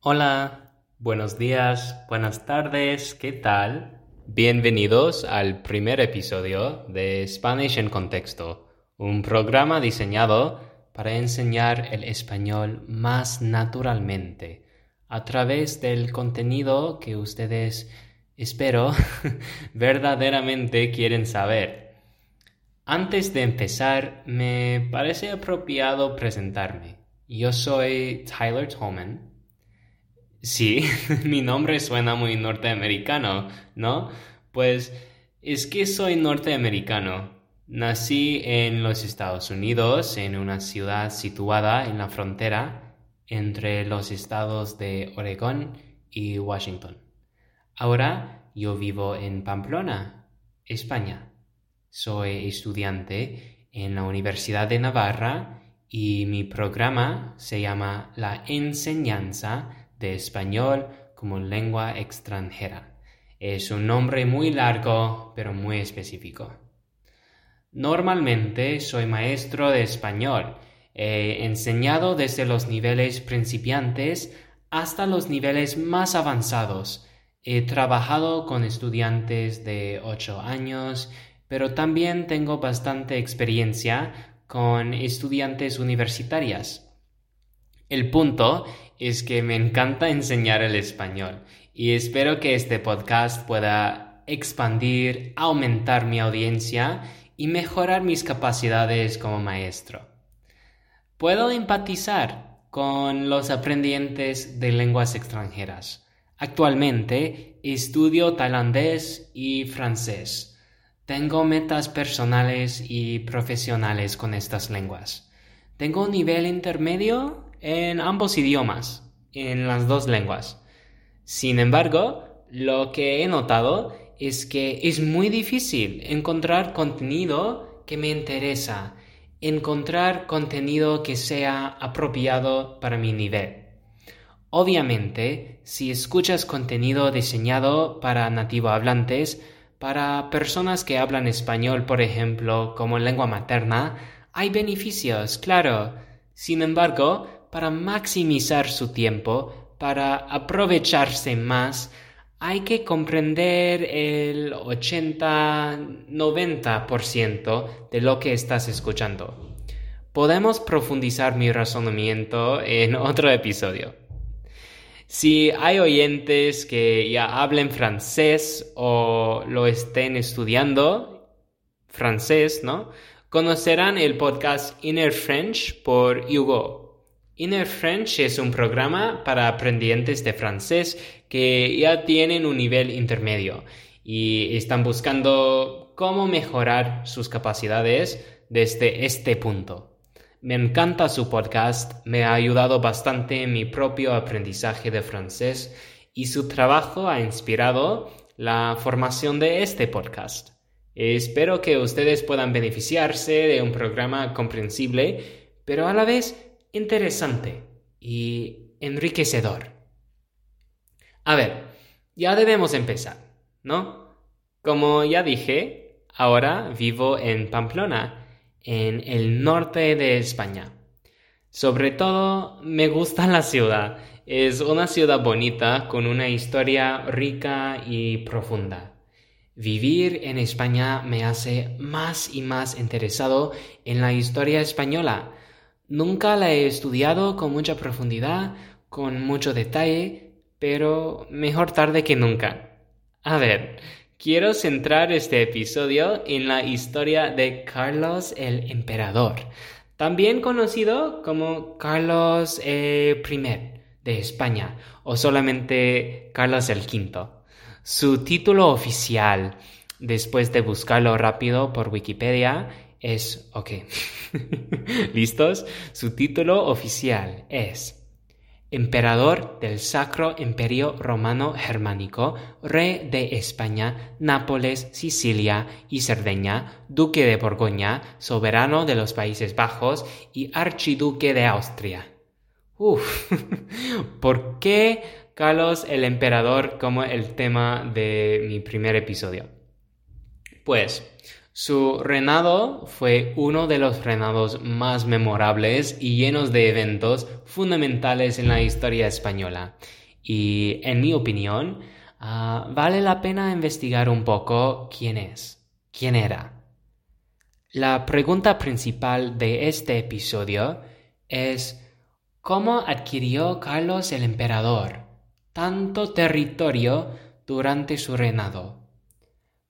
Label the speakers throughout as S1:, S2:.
S1: Hola, buenos días, buenas tardes, ¿qué tal? Bienvenidos al primer episodio de Spanish en Contexto, un programa diseñado para enseñar el español más naturalmente a través del contenido que ustedes, espero, verdaderamente quieren saber. Antes de empezar, me parece apropiado presentarme. Yo soy Tyler Tolman Sí, mi nombre suena muy norteamericano, ¿no? Pues es que soy norteamericano. Nací en los Estados Unidos, en una ciudad situada en la frontera entre los estados de Oregón y Washington. Ahora yo vivo en Pamplona, España. Soy estudiante en la Universidad de Navarra y mi programa se llama La enseñanza de español como lengua extranjera. Es un nombre muy largo, pero muy específico. Normalmente soy maestro de español. He enseñado desde los niveles principiantes hasta los niveles más avanzados. He trabajado con estudiantes de 8 años, pero también tengo bastante experiencia con estudiantes universitarias. El punto es que me encanta enseñar el español y espero que este podcast pueda expandir, aumentar mi audiencia y mejorar mis capacidades como maestro. Puedo empatizar con los aprendientes de lenguas extranjeras. Actualmente estudio tailandés y francés. Tengo metas personales y profesionales con estas lenguas. Tengo un nivel intermedio en ambos idiomas, en las dos lenguas. Sin embargo, lo que he notado es que es muy difícil encontrar contenido que me interesa, encontrar contenido que sea apropiado para mi nivel. Obviamente, si escuchas contenido diseñado para nativo hablantes, para personas que hablan español, por ejemplo, como lengua materna, hay beneficios, claro. Sin embargo, para maximizar su tiempo, para aprovecharse más, hay que comprender el 80-90% de lo que estás escuchando. Podemos profundizar mi razonamiento en otro episodio. Si hay oyentes que ya hablen francés o lo estén estudiando, francés, ¿no? Conocerán el podcast Inner French por Hugo Inner French es un programa para aprendientes de francés que ya tienen un nivel intermedio y están buscando cómo mejorar sus capacidades desde este punto. Me encanta su podcast, me ha ayudado bastante en mi propio aprendizaje de francés y su trabajo ha inspirado la formación de este podcast. Espero que ustedes puedan beneficiarse de un programa comprensible, pero a la vez interesante y enriquecedor. A ver, ya debemos empezar, ¿no? Como ya dije, ahora vivo en Pamplona, en el norte de España. Sobre todo me gusta la ciudad. Es una ciudad bonita con una historia rica y profunda. Vivir en España me hace más y más interesado en la historia española Nunca la he estudiado con mucha profundidad, con mucho detalle, pero mejor tarde que nunca. A ver, quiero centrar este episodio en la historia de Carlos el Emperador, también conocido como Carlos eh, I de España o solamente Carlos el V. Su título oficial, después de buscarlo rápido por Wikipedia, es, ok, ¿listos? Su título oficial es Emperador del Sacro Imperio Romano Germánico, Rey de España, Nápoles, Sicilia y Cerdeña, Duque de Borgoña, Soberano de los Países Bajos y Archiduque de Austria. Uf, ¿por qué Carlos el Emperador como el tema de mi primer episodio? Pues, Su reinado fue uno de los reinados más memorables y llenos de eventos fundamentales en la historia española. Y en mi opinión, ah, vale la pena investigar un poco quién es, quién era. La pregunta principal de este episodio es ¿cómo adquirió Carlos el Emperador tanto territorio durante su reinado?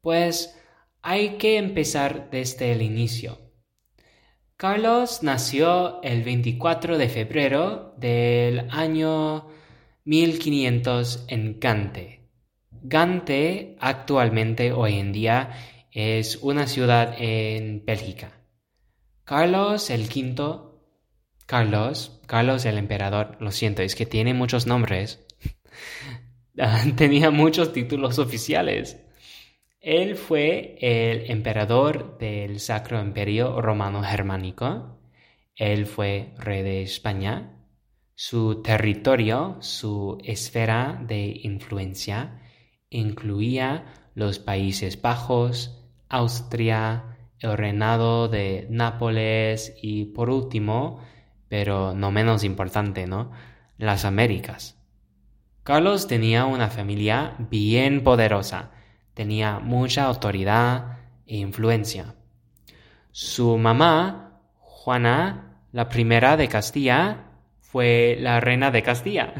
S1: Pues hay que empezar desde el inicio. Carlos nació el 24 de febrero del año 1500 en Gante. Gante actualmente hoy en día es una ciudad en Bélgica. Carlos el V, Carlos, Carlos el emperador, lo siento, es que tiene muchos nombres. Tenía muchos títulos oficiales. Él fue el emperador del Sacro Imperio Romano Germánico. Él fue rey de España. Su territorio, su esfera de influencia, incluía los Países Bajos, Austria, el reinado de Nápoles y por último, pero no menos importante, ¿no? Las Américas. Carlos tenía una familia bien poderosa tenía mucha autoridad e influencia. Su mamá, Juana, la primera de Castilla, fue la reina de Castilla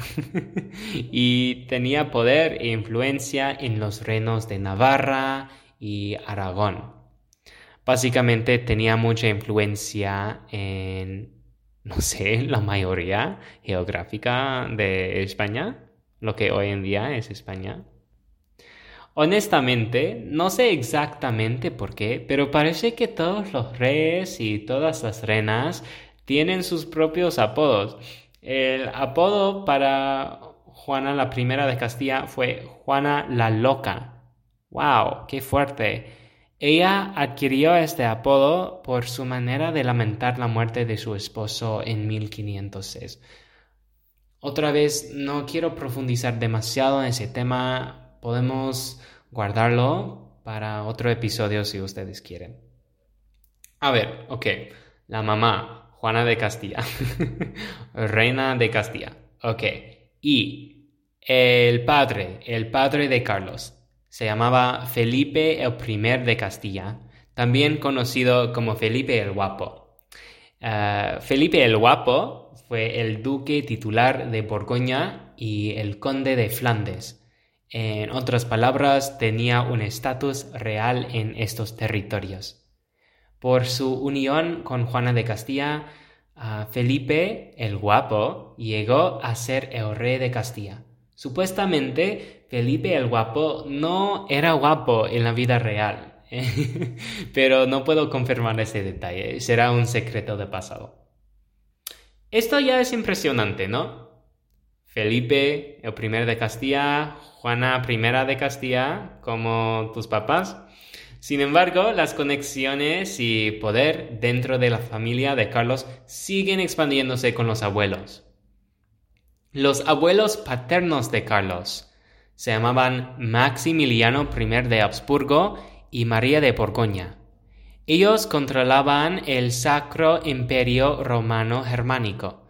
S1: y tenía poder e influencia en los reinos de Navarra y Aragón. Básicamente tenía mucha influencia en, no sé, la mayoría geográfica de España, lo que hoy en día es España. Honestamente, no sé exactamente por qué, pero parece que todos los reyes y todas las reinas tienen sus propios apodos. El apodo para Juana la primera de Castilla fue Juana la Loca. ¡Wow! ¡Qué fuerte! Ella adquirió este apodo por su manera de lamentar la muerte de su esposo en 1506. Otra vez, no quiero profundizar demasiado en ese tema podemos guardarlo para otro episodio si ustedes quieren. A ver, ok. La mamá, Juana de Castilla. Reina de Castilla. Ok. Y el padre, el padre de Carlos, se llamaba Felipe el I de Castilla, también conocido como Felipe el Guapo. Eh, Felipe el Guapo fue el duque titular de Borgoña y el conde de Flandes en otras palabras, tenía un estatus real en estos territorios. Por su unión con Juana de Castilla, Felipe el Guapo llegó a ser el rey de Castilla. Supuestamente, Felipe el Guapo no era guapo en la vida real, pero no puedo confirmar ese detalle, será un secreto de pasado. Esto ya es impresionante, ¿no? Felipe el primero de Castilla, Juana I de Castilla, como tus papás. Sin embargo, las conexiones y poder dentro de la familia de Carlos siguen expandiéndose con los abuelos. Los abuelos paternos de Carlos se llamaban Maximiliano I de Habsburgo y María de Borgoña. Ellos controlaban el Sacro Imperio Romano Germánico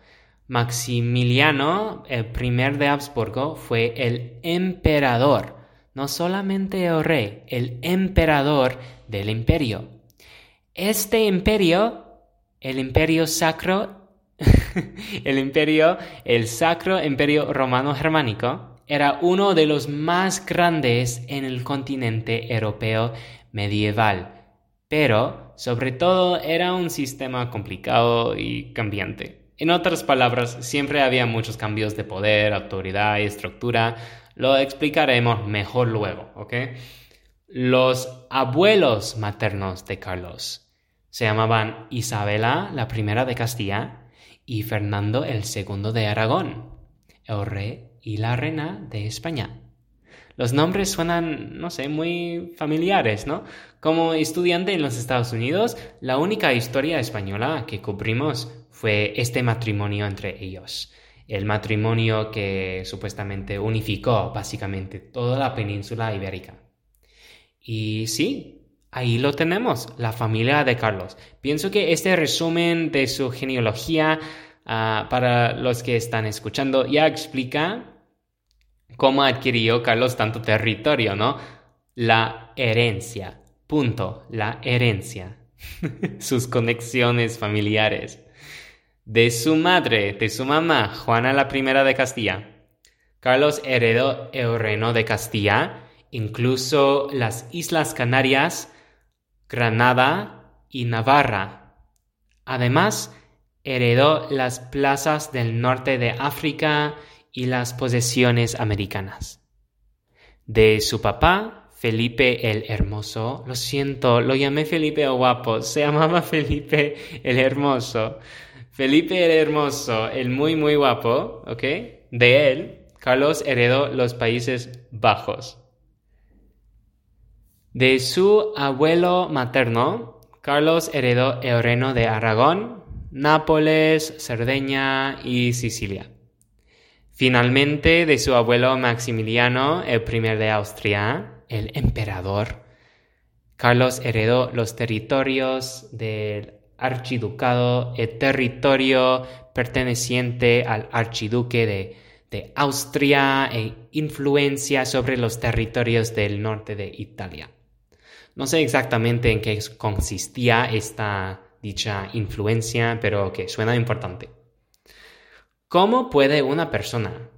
S1: Maximiliano, el de Habsburgo, fue el emperador, no solamente el rey, el emperador del imperio. Este imperio, el imperio sacro, el imperio, el sacro imperio romano germánico, era uno de los más grandes en el continente europeo medieval, pero sobre todo era un sistema complicado y cambiante. En otras palabras, siempre había muchos cambios de poder, autoridad y estructura. Lo explicaremos mejor luego, ¿ok? Los abuelos maternos de Carlos se llamaban Isabela la primera de Castilla y Fernando el segundo de Aragón, el rey y la reina de España. Los nombres suenan, no sé, muy familiares, ¿no? Como estudiante en los Estados Unidos, la única historia española que cubrimos fue este matrimonio entre ellos. El matrimonio que supuestamente unificó básicamente toda la península ibérica. Y sí, Ahí lo tenemos, la familia de Carlos. Pienso que este resumen de su genealogía ah, para los que están escuchando ya explica cómo adquirió Carlos tanto territorio, ¿no? La herencia, punto, la herencia. Sus conexiones familiares. De su madre, de su mamá, Juana la I de Castilla. Carlos heredó el reino de Castilla, incluso las Islas Canarias, Granada y Navarra. Además, heredó las plazas del norte de África y las posesiones americanas. De su papá, Felipe el Hermoso, lo siento, lo llamé Felipe el Guapo, se llamaba Felipe el Hermoso. Felipe el Hermoso, el muy muy guapo, ¿ok? De él, Carlos heredó los Países Bajos. De su abuelo materno, Carlos heredó el reino de Aragón, Nápoles, Cerdeña y Sicilia. Finalmente, de su abuelo Maximiliano, el primer de Austria, el emperador, Carlos heredó los territorios del archiducado, el territorio perteneciente al archiduque de, de Austria e influencia sobre los territorios del norte de Italia. No sé exactamente en qué consistía esta dicha influencia, pero que suena importante. ¿Cómo puede una persona,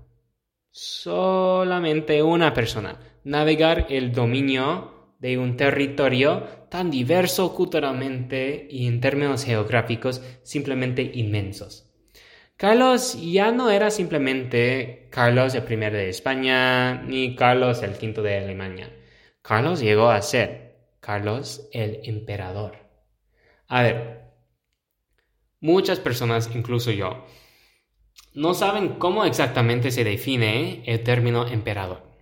S1: solamente una persona, navegar el dominio de un territorio tan diverso culturalmente y en términos geográficos simplemente inmensos? Carlos ya no era simplemente Carlos el I de España ni Carlos el V de Alemania. Carlos llegó a ser Carlos el Emperador. A ver, muchas personas, incluso yo, no saben cómo exactamente se define el término emperador.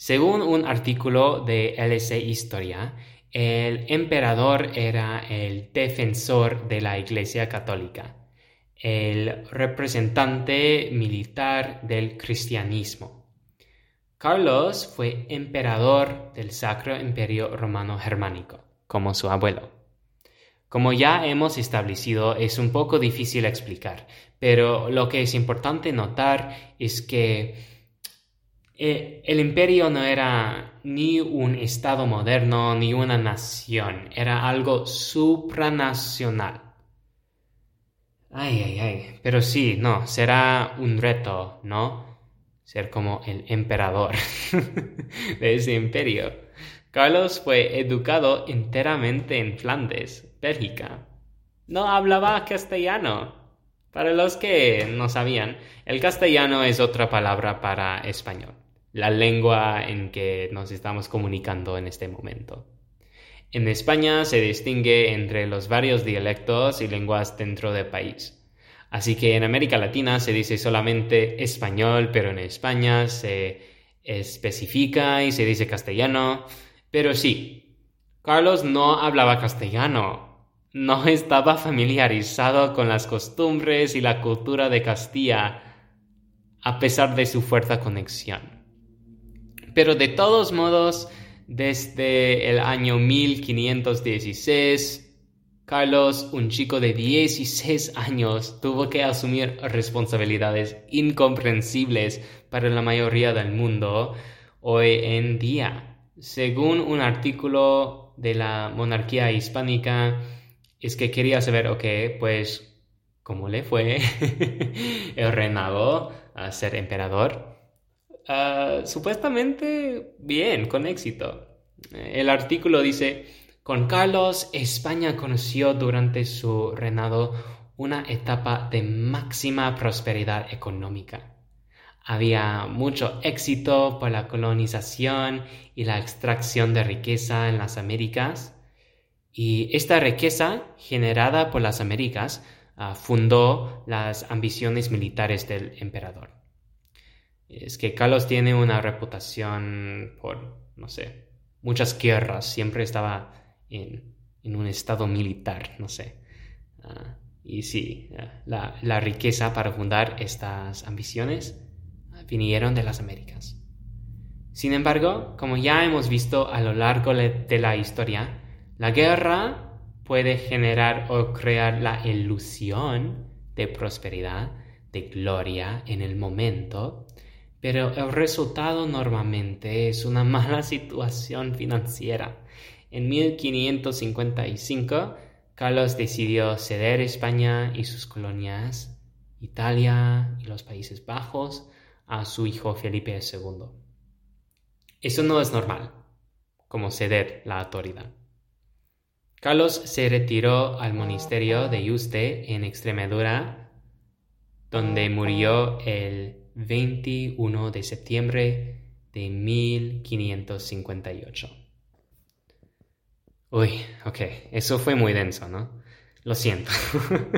S1: Según un artículo de LC Historia, el emperador era el defensor de la Iglesia Católica, el representante militar del cristianismo. Carlos fue emperador del Sacro Imperio Romano Germánico, como su abuelo. Como ya hemos establecido, es un poco difícil explicar, pero lo que es importante notar es que eh, el imperio no era ni un estado moderno ni una nación, era algo supranacional. Ay, ay, ay, pero sí, no, será un reto, ¿no? ser como el emperador de ese imperio. Carlos fue educado enteramente en Flandes, Bélgica. No hablaba castellano. Para los que no sabían, el castellano es otra palabra para español, la lengua en que nos estamos comunicando en este momento. En España se distingue entre los varios dialectos y lenguas dentro del país. Así que en América Latina se dice solamente español, pero en España se especifica y se dice castellano. Pero sí, Carlos no hablaba castellano, no estaba familiarizado con las costumbres y la cultura de Castilla, a pesar de su fuerte conexión. Pero de todos modos, desde el año 1516, Carlos, un chico de 16 años, tuvo que asumir responsabilidades incomprensibles para la mayoría del mundo hoy en día. Según un artículo de la monarquía hispánica, es que quería saber, ok, pues, ¿cómo le fue el reinado a ser emperador? Ah, supuestamente bien, con éxito. El artículo dice, con Carlos, España conoció durante su reinado una etapa de máxima prosperidad económica. Había mucho éxito por la colonización y la extracción de riqueza en las Américas, y esta riqueza generada por las Américas ah, fundó las ambiciones militares del emperador. Es que Carlos tiene una reputación por, no sé, muchas guerras, siempre estaba en, un estado militar, no sé. Ah, y sí, ah, la, riqueza para fundar estas ambiciones vinieron de las Américas. Sin embargo, como ya hemos visto a lo largo de la historia, la guerra puede generar o crear la ilusión de prosperidad, de gloria en el momento, pero el resultado normalmente es una mala situación financiera. En 1555, Carlos decidió ceder España y sus colonias, Italia y los Países Bajos, a su hijo Felipe II. Eso no es normal, como ceder la autoridad. Carlos se retiró al monasterio de Yuste en Extremadura, donde murió el 21 de septiembre de 1558. Uy, ok, eso fue muy denso, ¿no? Lo siento.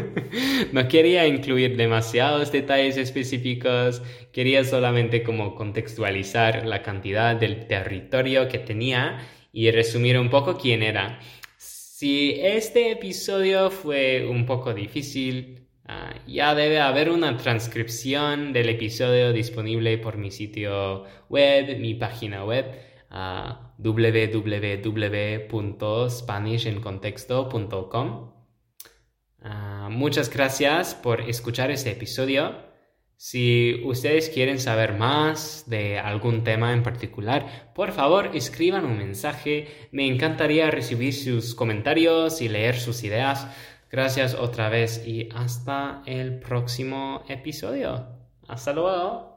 S1: no quería incluir demasiados detalles específicos, quería solamente como contextualizar la cantidad del territorio que tenía y resumir un poco quién era. Si este episodio fue un poco difícil, ah, ya debe haber una transcripción del episodio disponible por mi sitio web, mi página web, uh, www.spanishencontexto.com. Ah, muchas gracias por escuchar este episodio. Si ustedes quieren saber más de algún tema en particular, por favor escriban un mensaje. Me encantaría recibir sus comentarios y leer sus ideas. Gracias otra vez y hasta el próximo episodio. Hasta luego.